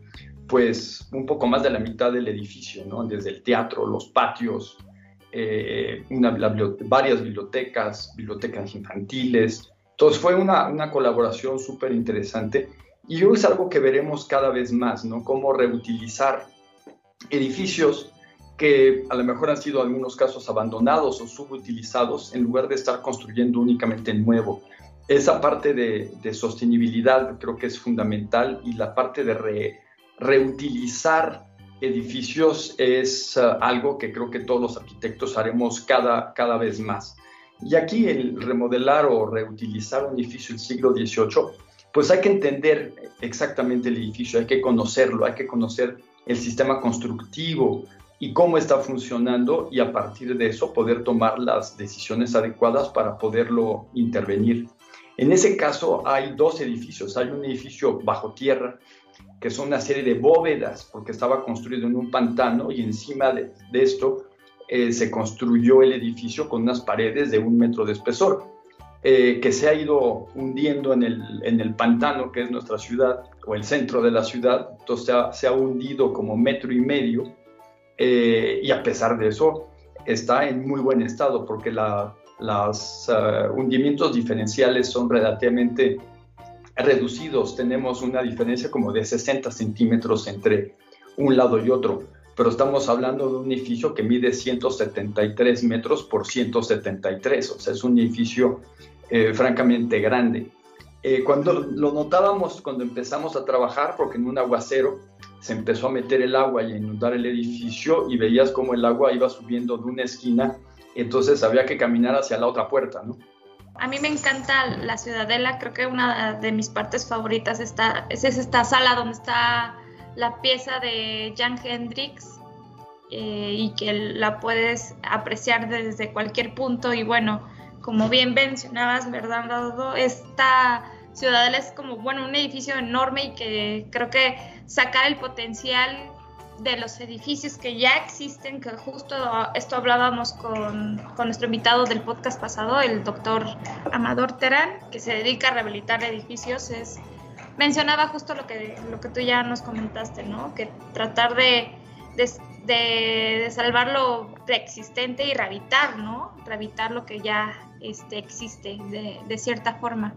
S4: pues un poco más de la mitad del edificio, ¿no? Desde el teatro, los patios, eh, varias bibliotecas, bibliotecas infantiles. Entonces fue una, una colaboración súper interesante y es algo que veremos cada vez más, ¿no? Cómo reutilizar edificios que a lo mejor han sido algunos casos abandonados o subutilizados en lugar de estar construyendo únicamente nuevo. Esa parte de, sostenibilidad creo que es fundamental y la parte de reutilizar edificios es uh, algo que creo que todos los arquitectos haremos cada, cada vez más. Y aquí el remodelar o reutilizar un edificio del siglo XVIII, pues hay que entender exactamente el edificio, hay que conocerlo, hay que conocer el sistema constructivo y cómo está funcionando y a partir de eso poder tomar las decisiones adecuadas para poderlo intervenir. En ese caso hay dos edificios, hay un edificio bajo tierra que son una serie de bóvedas porque estaba construido en un pantano y encima de, esto eh, se construyó el edificio con unas paredes de un metro de espesor, eh, que se ha ido hundiendo en el, en el, pantano, que es nuestra ciudad, o el centro de la ciudad, entonces se ha, hundido como metro y medio, eh, y a pesar de eso está en muy buen estado, porque los hundimientos diferenciales son relativamente reducidos. Tenemos una diferencia como de 60 centímetros entre un lado y otro pero estamos hablando de un edificio que mide 173 metros por 173, o sea, es un edificio eh, francamente grande. Eh, cuando lo notábamos cuando empezamos a trabajar, porque en un aguacero se empezó a meter el agua y a inundar el edificio y veías como el agua iba subiendo de una esquina, entonces había que caminar hacia la otra puerta, ¿no?
S2: A mí me encanta la ciudadela, creo que una de mis partes favoritas está, es esta sala donde está la pieza de Jan Hendrix eh, y que la puedes apreciar desde cualquier punto y bueno, como bien mencionabas, ¿verdad? Esta ciudadela es como, bueno, un edificio enorme y que creo que sacar el potencial de los edificios que ya existen, que justo esto hablábamos con, con, nuestro invitado del podcast pasado, el doctor Amador Terán, que se dedica a rehabilitar edificios, es mencionaba justo lo que, lo que tú ya nos comentaste, ¿no? Que tratar de, de, salvar lo preexistente y rehabilitar, ¿no? Rehabilitar lo que ya este, existe de, de, cierta forma.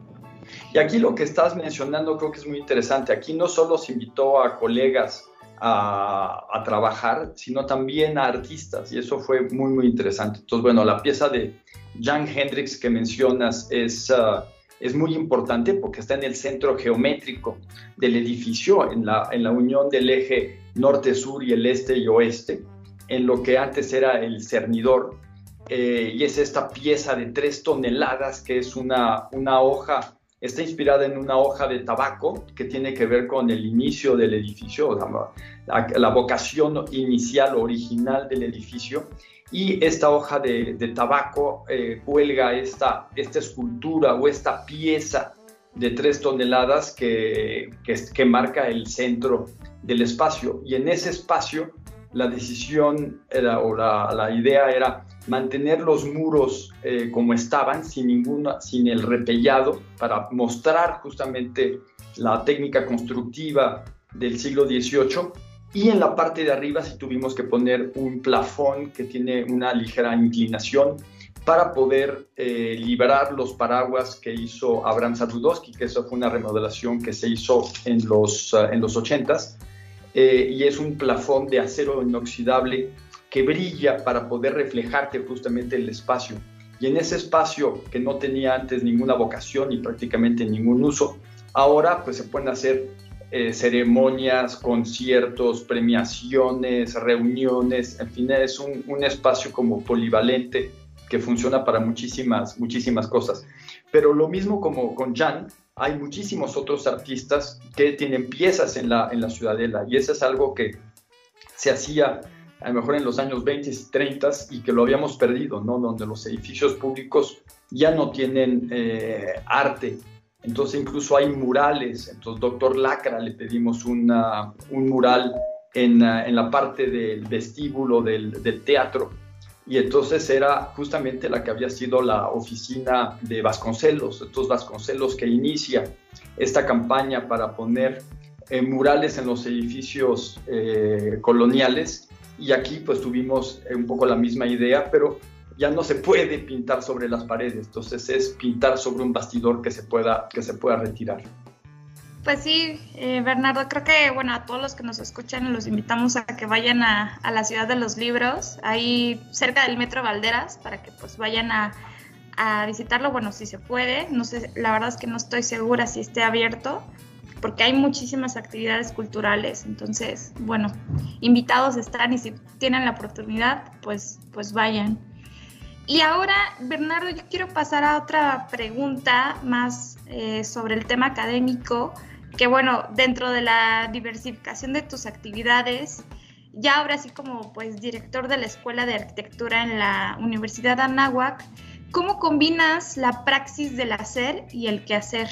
S4: Y aquí lo que estás mencionando creo que es muy interesante. Aquí no solo se invitó a colegas a, a, trabajar, sino también a artistas, y eso fue muy, muy interesante. Entonces, bueno, la pieza de Jan Hendrix que mencionas es... Uh, es muy importante porque está en el centro geométrico del edificio, en la, en la unión del eje norte-sur y el este y oeste, en lo que antes era el cernidor. Eh, y es esta pieza de tres toneladas que es una, una hoja, está inspirada en una hoja de tabaco que tiene que ver con el inicio del edificio, la, la vocación inicial, original del edificio y esta hoja de, tabaco eh, cuelga esta, esta escultura o esta pieza de tres toneladas que, que, marca el centro del espacio. Y en ese espacio la decisión era, o la, la idea era mantener los muros eh, como estaban, sin, ninguna, sin el repellado, para mostrar justamente la técnica constructiva del siglo XVIII y en la parte de arriba sí tuvimos que poner un plafón que tiene una ligera inclinación para poder eh, liberar los paraguas que hizo Abraham Sadudowski, que eso fue una remodelación que se hizo en los, uh, en los 80s. Eh, y es un plafón de acero inoxidable que brilla para poder reflejarte justamente el espacio. Y en ese espacio que no tenía antes ninguna vocación y prácticamente ningún uso, ahora pues se pueden hacer eh, ceremonias, conciertos, premiaciones, reuniones, en fin, es un, un, espacio como polivalente que funciona para muchísimas, muchísimas cosas. Pero lo mismo como con Jan, hay muchísimos otros artistas que tienen piezas en la, en la ciudadela y eso es algo que se hacía a lo mejor en los años 20 y 30 y que lo habíamos perdido, ¿no? Donde los edificios públicos ya no tienen eh, arte entonces incluso hay murales. Entonces, doctor Lacra, le pedimos una, un mural en, en, la parte del vestíbulo del, del, teatro. Y entonces era justamente la que había sido la oficina de Vasconcelos. Entonces Vasconcelos que inicia esta campaña para poner eh, murales en los edificios eh, coloniales. Y aquí pues tuvimos un poco la misma idea, pero ya no se puede pintar sobre las paredes, entonces es pintar sobre un bastidor que se pueda, que se pueda retirar.
S2: Pues sí, eh, Bernardo, creo que bueno, a todos los que nos escuchan los invitamos a que vayan a, a, la ciudad de los libros, ahí cerca del Metro Valderas, para que pues vayan a, a visitarlo, bueno, si se puede, no sé, la verdad es que no estoy segura si esté abierto, porque hay muchísimas actividades culturales, entonces, bueno, invitados están y si tienen la oportunidad, pues, pues vayan. Y ahora, Bernardo, yo quiero pasar a otra pregunta más eh, sobre el tema académico, que bueno, dentro de la diversificación de tus actividades, ya ahora sí como pues director de la Escuela de Arquitectura en la Universidad de Anáhuac, ¿cómo combinas la praxis del hacer y el quehacer?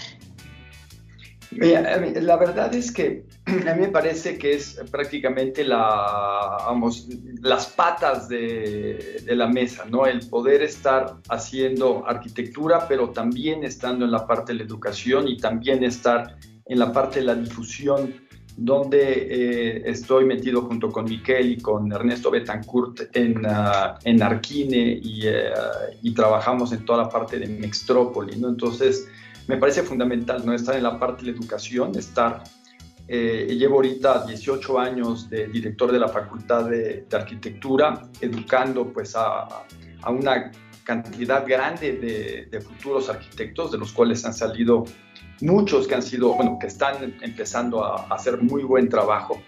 S4: La verdad es que a mí me parece que es prácticamente la, vamos, las patas de, de, la mesa, ¿no? El poder estar haciendo arquitectura, pero también estando en la parte de la educación y también estar en la parte de la difusión, donde eh, estoy metido junto con Miquel y con Ernesto Betancourt en, uh, en Arquine y, uh, y, trabajamos en toda la parte de Mextrópoli, ¿no? Entonces, me parece fundamental, ¿no? Estar en la parte de la educación, estar... Eh, llevo ahorita 18 años de director de la Facultad de, Arquitectura, educando pues a, una cantidad grande de, de, futuros arquitectos, de los cuales han salido muchos que han sido, bueno, que están empezando a, a hacer muy buen trabajo.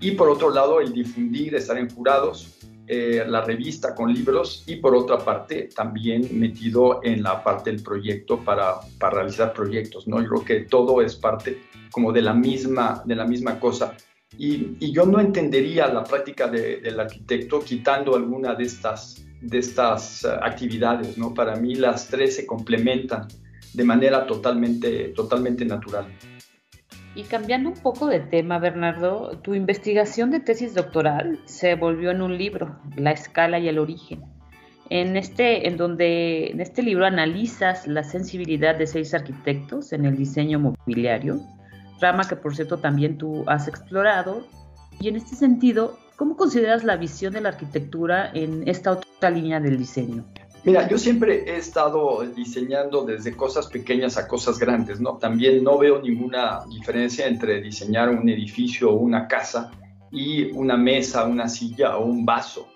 S4: Y por otro lado, el difundir, estar en jurados, eh, la revista con libros y por otra parte también metido en la parte del proyecto para, para realizar proyectos, ¿no? Yo creo que todo es parte como de la misma, de la misma cosa. Y, y yo no entendería la práctica de, del arquitecto quitando alguna de estas, de estas uh, actividades, ¿no? Para mí las tres se complementan de manera totalmente, totalmente natural.
S3: Y cambiando un poco de tema, Bernardo, tu investigación de tesis doctoral se volvió en un libro, La escala y el origen. En este, en donde, en este libro analizas la sensibilidad de seis arquitectos en el diseño mobiliario, rama que por cierto también tú has explorado. Y en este sentido, ¿cómo consideras la visión de la arquitectura en esta otra línea del diseño?
S4: Mira, yo siempre he estado diseñando desde cosas pequeñas a cosas grandes, ¿no? También no veo ninguna diferencia entre diseñar un edificio o una casa y una mesa, una silla o un vaso.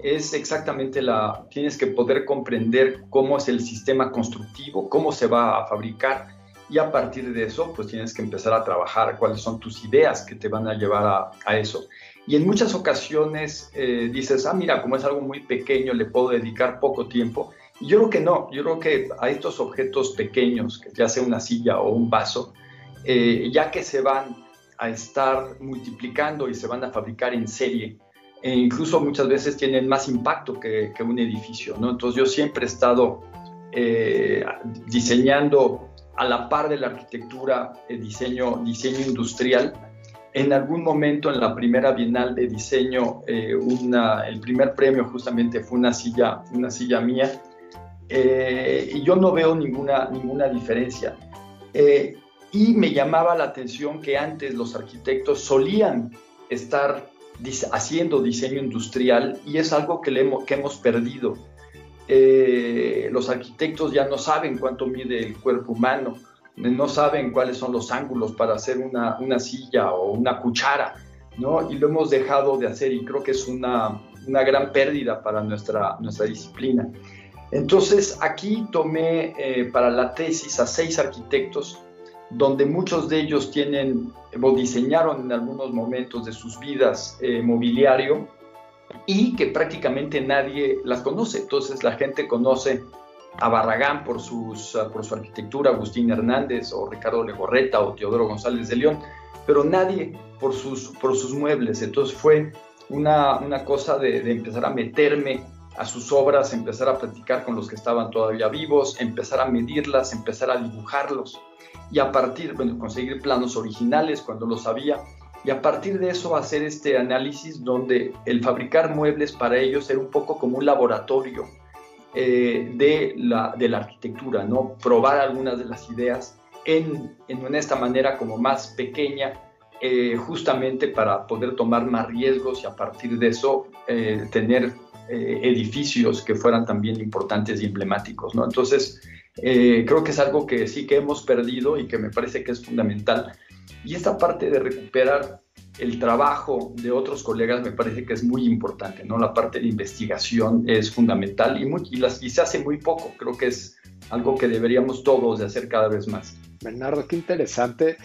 S4: Es exactamente la, tienes que poder comprender cómo es el sistema constructivo, cómo se va a fabricar y a partir de eso, pues tienes que empezar a trabajar cuáles son tus ideas que te van a llevar a, a eso. Y en muchas ocasiones eh, dices, ah, mira, como es algo muy pequeño, le puedo dedicar poco tiempo. Y yo creo que no, yo creo que a estos objetos pequeños, que ya sea una silla o un vaso, eh, ya que se van a estar multiplicando y se van a fabricar en serie, e incluso muchas veces tienen más impacto que, que un edificio, ¿no? Entonces yo siempre he estado eh, diseñando a la par de la arquitectura, diseño, diseño industrial, en algún momento en la primera Bienal de Diseño, eh, el primer premio justamente fue una silla, una silla mía, eh, y yo no veo ninguna, ninguna diferencia. Eh, y me llamaba la atención que antes los arquitectos solían estar haciendo diseño industrial y es algo que, le hemos, que hemos perdido. los arquitectos ya no saben cuánto mide el cuerpo humano, no saben cuáles son los ángulos para hacer una, una silla o una cuchara, ¿no? Y lo hemos dejado de hacer y creo que es una, una gran pérdida para nuestra, nuestra disciplina. Entonces aquí tomé eh, para la tesis a seis arquitectos, donde muchos de ellos tienen o diseñaron en algunos momentos de sus vidas eh, mobiliario y que prácticamente nadie las conoce. Entonces la gente conoce a Barragán ah, por su arquitectura, Agustín Hernández o Ricardo Legorreta o Teodoro González de León, pero nadie por sus, por sus muebles. Entonces fue una, una cosa de, de, empezar a meterme a sus obras, empezar a platicar con los que estaban todavía vivos, empezar a medirlas, empezar a dibujarlos y a partir, bueno, conseguir planos originales cuando los había y a partir de eso hacer este análisis donde el fabricar muebles para ellos era un poco como un laboratorio eh, de, la, de la arquitectura, ¿no? Probar algunas de las ideas en, en esta manera como más pequeña, eh, justamente para poder tomar más riesgos y a partir de eso eh, tener edificios que fueran también importantes y emblemáticos, ¿no? Entonces, creo que es algo que sí que hemos perdido y que me parece que es fundamental. Y esta parte de recuperar el trabajo de otros colegas me parece que es muy importante, ¿no? La parte de investigación es fundamental y, muy, y, las, y se hace muy poco. Creo que es algo que deberíamos todos hacer cada vez más.
S1: Bernardo, qué interesante.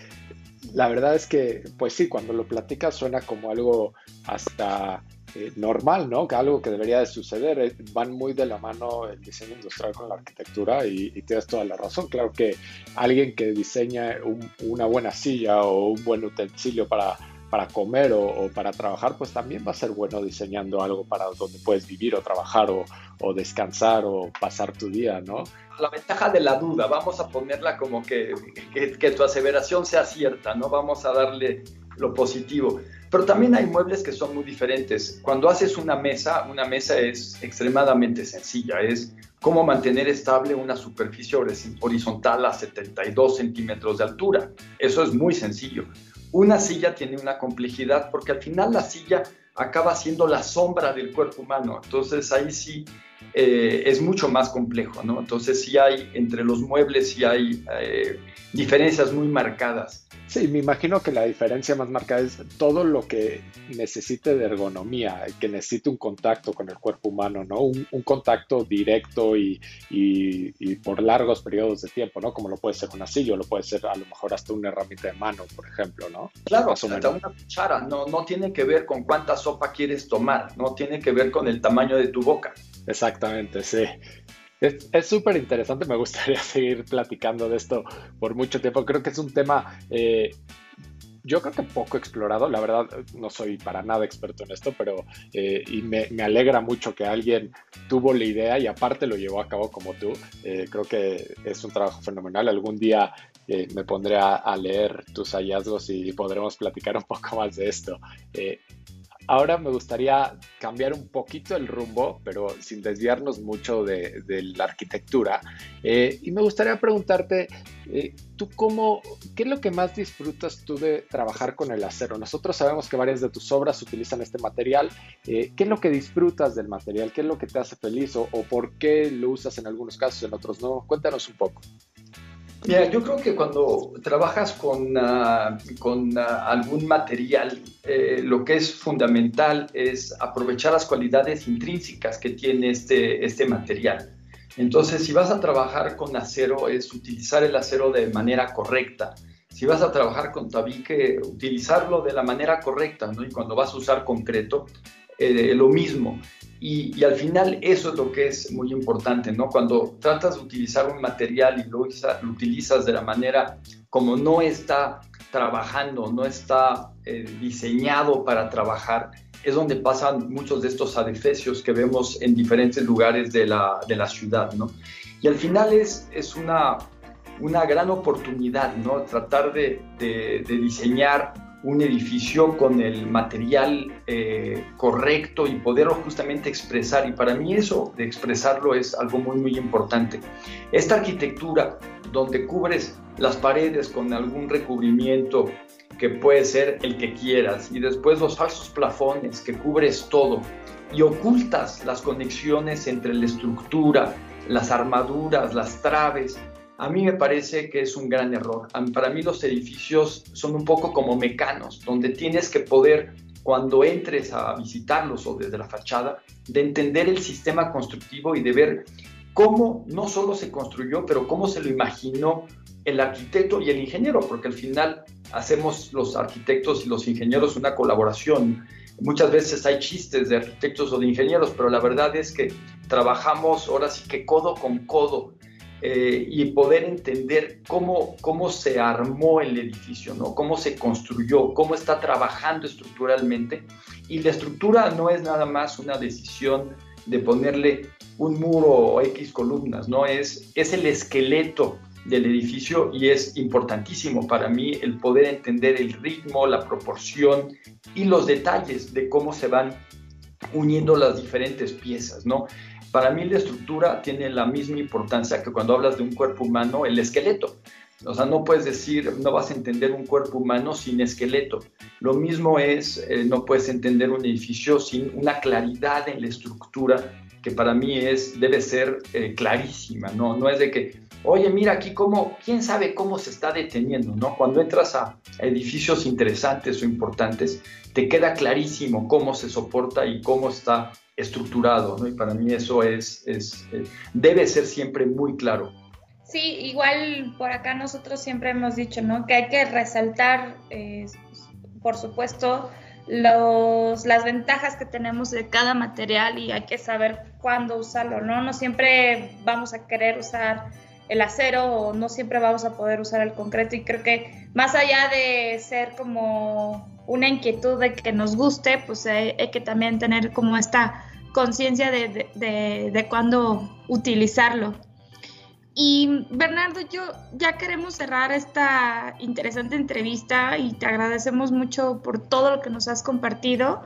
S1: La verdad es que, pues sí, cuando lo platicas suena como algo hasta eh, normal, ¿no? Que algo que debería de suceder. Eh, van muy de la mano el diseño industrial con la arquitectura y, tienes toda la razón. Claro que alguien que diseña una buena silla o un buen utensilio para, para comer o, para trabajar, pues también va a ser bueno diseñando algo para donde puedes vivir o trabajar o, descansar o pasar tu día, ¿no?
S4: La ventaja de la duda, vamos a ponerla como que, que tu aseveración sea cierta, ¿no? Vamos a darle lo positivo. Pero también hay muebles que son muy diferentes. Cuando haces una mesa, una mesa es extremadamente sencilla. Es cómo mantener estable una superficie horizontal a 72 centímetros de altura. Eso es muy sencillo. Una silla tiene una complejidad porque al final la silla acaba siendo la sombra del cuerpo humano. Entonces ahí sí eh, es mucho más complejo, ¿no? Entonces sí hay entre los muebles sí hay eh, diferencias muy marcadas.
S1: Sí, me imagino que la diferencia más marcada es todo lo que necesite de ergonomía, que necesite un contacto con el cuerpo humano, ¿no? Un, contacto directo y, por largos periodos de tiempo, ¿no? Como lo puede ser una silla, lo puede ser a lo mejor hasta una herramienta de mano, por ejemplo, ¿no?
S4: Claro, hasta una cuchara, no, no tiene que ver con cuánta sopa quieres tomar, no tiene que ver con el tamaño de tu boca.
S1: Exactamente, sí. Es súper interesante, me gustaría seguir platicando de esto por mucho tiempo. Creo que es un tema, eh, yo creo que poco explorado, la verdad no soy para nada experto en esto, pero eh, y me, alegra mucho que alguien tuvo la idea y aparte lo llevó a cabo como tú. Eh, creo que es un trabajo fenomenal. Algún día me pondré a, a, leer tus hallazgos y podremos platicar un poco más de esto. Ahora me gustaría cambiar un poquito el rumbo, pero sin desviarnos mucho de, la arquitectura. Eh, y me gustaría preguntarte, eh, ¿tú cómo, qué es lo que más disfrutas tú de trabajar con el acero? Nosotros sabemos que varias de tus obras utilizan este material. Eh, ¿Qué es lo que disfrutas del material? ¿Qué es lo que te hace feliz o, o por qué lo usas en algunos casos, en otros no? Cuéntanos un poco.
S4: Mira, yo creo que cuando trabajas con, ah, con ah, algún material, eh, lo que es fundamental es aprovechar las cualidades intrínsecas que tiene este, este material. Entonces, si vas a trabajar con acero, es utilizar el acero de manera correcta. Si vas a trabajar con tabique, utilizarlo de la manera correcta, ¿no? Y cuando vas a usar concreto, eh, lo mismo. Y, al final eso es lo que es muy importante, ¿no? Cuando tratas de utilizar un material y lo, utilizas de la manera como no está trabajando, no está eh, diseñado para trabajar, es donde pasan muchos de estos adefesios que vemos en diferentes lugares de la, de la ciudad, ¿no? Y al final es, es una, una gran oportunidad, ¿no? Tratar de, de, de diseñar un edificio con el material eh, correcto y poderlo justamente expresar. Y para mí eso de expresarlo es algo muy, muy importante. Esta arquitectura donde cubres las paredes con algún recubrimiento que puede ser el que quieras y después los falsos plafones que cubres todo y ocultas las conexiones entre la estructura, las armaduras, las traves, a mí me parece que es un gran error. Para mí los edificios son un poco como mecanos, donde tienes que poder, cuando entres a visitarlos o desde la fachada, de entender el sistema constructivo y de ver cómo no solo se construyó, pero cómo se lo imaginó el arquitecto y el ingeniero, porque al final hacemos los arquitectos y los ingenieros una colaboración. Muchas veces hay chistes de arquitectos o de ingenieros, pero la verdad es que trabajamos ahora sí que codo con codo eh, y poder entender cómo, cómo se armó el edificio, ¿no? cómo se construyó, cómo está trabajando estructuralmente. Y la estructura no es nada más una decisión de ponerle un muro o X columnas, ¿no? Es, es el esqueleto del edificio y es importantísimo para mí el poder entender el ritmo, la proporción y los detalles de cómo se van uniendo las diferentes piezas, ¿no? Para mí la estructura tiene la misma importancia que cuando hablas de un cuerpo humano, el esqueleto. O sea, no puedes decir, no vas a entender un cuerpo humano sin esqueleto. Lo mismo es, eh, no puedes entender un edificio sin una claridad en la estructura que para mí es, debe ser eh, clarísima, ¿no? No es de que, oye, mira aquí cómo, quién sabe cómo se está deteniendo, ¿no? Cuando entras a edificios interesantes o importantes, te queda clarísimo cómo se soporta y cómo está estructurado, ¿no? Y para mí eso es, es eh, debe ser siempre muy claro.
S2: Sí, igual por acá nosotros siempre hemos dicho, ¿no? Que hay que resaltar, eh, por supuesto, los, las ventajas que tenemos de cada material y hay que saber cuándo usarlo, ¿no? No siempre vamos a querer usar el acero o no siempre vamos a poder usar el concreto y creo que más allá de ser como una inquietud de que nos guste, pues hay, que también tener como esta conciencia de, de, de cuándo utilizarlo. Y Bernardo, yo ya queremos cerrar esta interesante entrevista y te agradecemos mucho por todo lo que nos has compartido.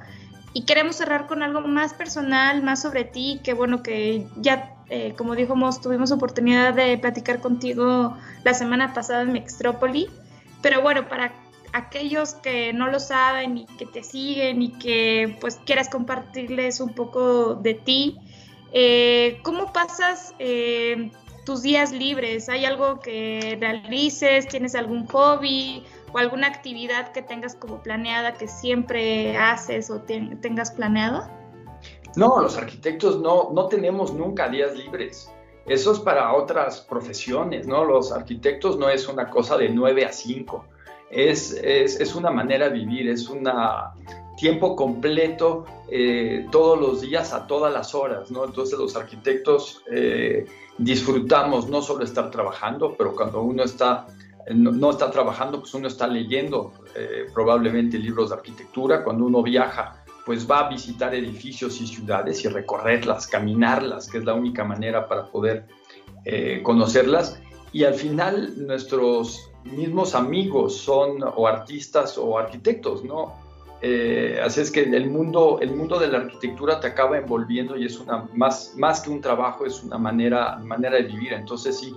S2: Y queremos cerrar con algo más personal, más sobre ti, que bueno que ya, eh, como dijimos, tuvimos oportunidad de platicar contigo la semana pasada en Mextrópoli. Pero bueno, para aquellos que no lo saben y que te siguen y que pues quieras compartirles un poco de ti, eh, ¿cómo pasas eh, tus días libres? ¿Hay algo que realices? ¿Tienes algún hobby o alguna actividad que tengas como planeada que siempre haces o tengas planeado?
S4: No, los arquitectos no, no tenemos nunca días libres. Eso es para otras profesiones, ¿no? Los arquitectos no es una cosa de 9 a 5. Es, es, una manera de vivir, es un tiempo completo eh, todos los días a todas las horas, ¿no? Entonces los arquitectos eh, disfrutamos no solo estar trabajando, pero cuando uno está, no, está trabajando, pues uno está leyendo eh, probablemente libros de arquitectura, cuando uno viaja, pues va a visitar edificios y ciudades y recorrerlas, caminarlas, que es la única manera para poder conocerlas. Y al final nuestros mismos amigos son o artistas o arquitectos, ¿no? Eh, así es que el mundo, el mundo de la arquitectura te acaba envolviendo y es una, más, más que un trabajo, es una manera, manera de vivir. Entonces sí,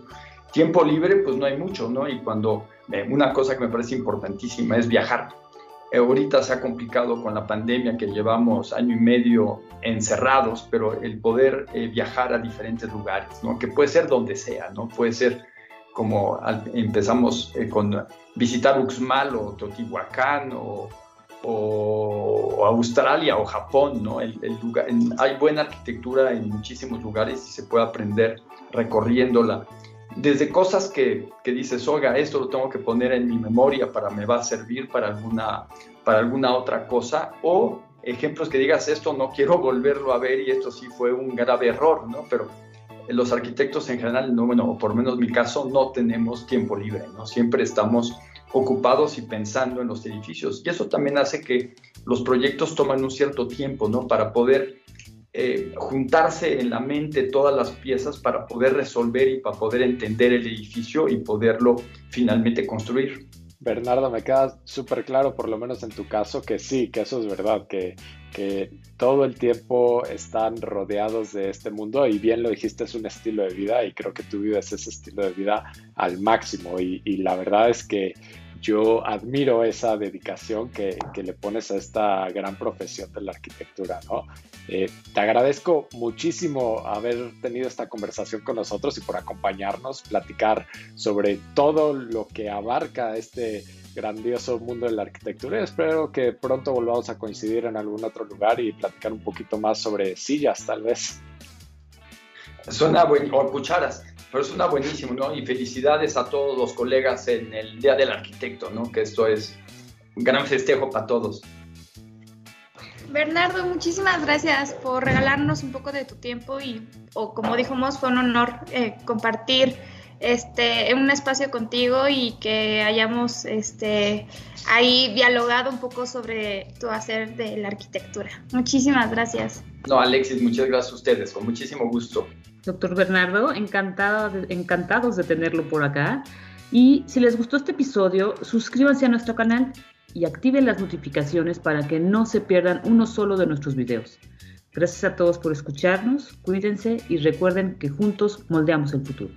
S4: tiempo libre pues no hay mucho, ¿no? Y cuando, eh, una cosa que me parece importantísima es viajar. Eh, ahorita se ha complicado con la pandemia que llevamos año y medio encerrados, pero el poder viajar a diferentes lugares, ¿no? Que puede ser donde sea, ¿no? Puede ser como empezamos con visitar Uxmal o Teotihuacán o o Australia o Japón, ¿no? El, lugar, hay buena arquitectura en muchísimos lugares y se puede aprender recorriéndola. Desde cosas que, que, dices, oiga, esto lo tengo que poner en mi memoria para me va a servir para alguna, para alguna otra cosa, o ejemplos que digas, esto no quiero volverlo a ver y esto sí fue un grave error, ¿no? Pero los arquitectos en general, no, bueno, o por lo menos mi caso, no tenemos tiempo libre, ¿no? Siempre estamos ocupados y pensando en los edificios. Y eso también hace que los proyectos toman un cierto tiempo, ¿no? Para poder eh, juntarse en la mente todas las piezas para poder resolver y para poder entender el edificio y poderlo finalmente construir.
S1: Bernardo, me queda súper claro, por lo menos en tu caso, que sí, que eso es verdad, que, que todo el tiempo están rodeados de este mundo y bien lo dijiste, es un estilo de vida y creo que tú vives ese estilo de vida al máximo. Y, y la verdad es que yo admiro esa dedicación que, que, le pones a esta gran profesión de la arquitectura, ¿no? Eh, te agradezco muchísimo haber tenido esta conversación con nosotros y por acompañarnos, platicar sobre todo lo que abarca este grandioso mundo de la arquitectura. Espero que pronto volvamos a coincidir en algún otro lugar y platicar un poquito más sobre sillas, tal vez.
S4: Suena bueno, o cucharas. Pero es una buenísimo, ¿no? Y felicidades a todos los colegas en el Día del Arquitecto, ¿no? Que esto es un gran festejo para todos.
S2: Bernardo, muchísimas gracias por regalarnos un poco de tu tiempo y, o como dijimos, fue un honor eh, compartir este un espacio contigo y que hayamos este ahí dialogado un poco sobre tu hacer de la arquitectura. Muchísimas gracias.
S4: No, Alexis, muchas gracias a ustedes, con muchísimo gusto.
S3: Doctor Bernardo, encantado, encantados de tenerlo por acá. Y si les gustó este episodio, suscríbanse a nuestro canal y activen las notificaciones para que no se pierdan uno solo de nuestros videos. Gracias a todos por escucharnos, cuídense y recuerden que juntos moldeamos el futuro.